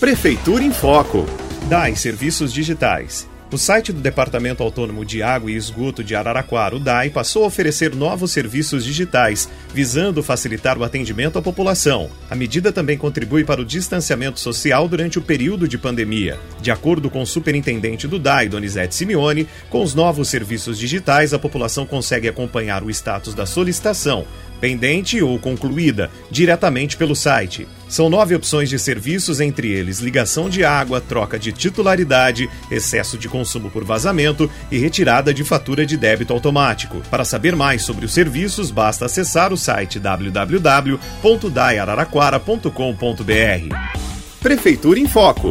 Prefeitura em Foco. DAI Serviços Digitais. O site do Departamento Autônomo de Água e Esgoto de Araraquara, o DAI, passou a oferecer novos serviços digitais, visando facilitar o atendimento à população. A medida também contribui para o distanciamento social durante o período de pandemia. De acordo com o superintendente do DAI, Donizete Simeone, com os novos serviços digitais, a população consegue acompanhar o status da solicitação, pendente ou concluída, diretamente pelo site. São nove opções de serviços, entre eles ligação de água, troca de titularidade, excesso de consumo por vazamento e retirada de fatura de débito automático. Para saber mais sobre os serviços, basta acessar o site www.daiararaquara.com.br. Prefeitura em Foco.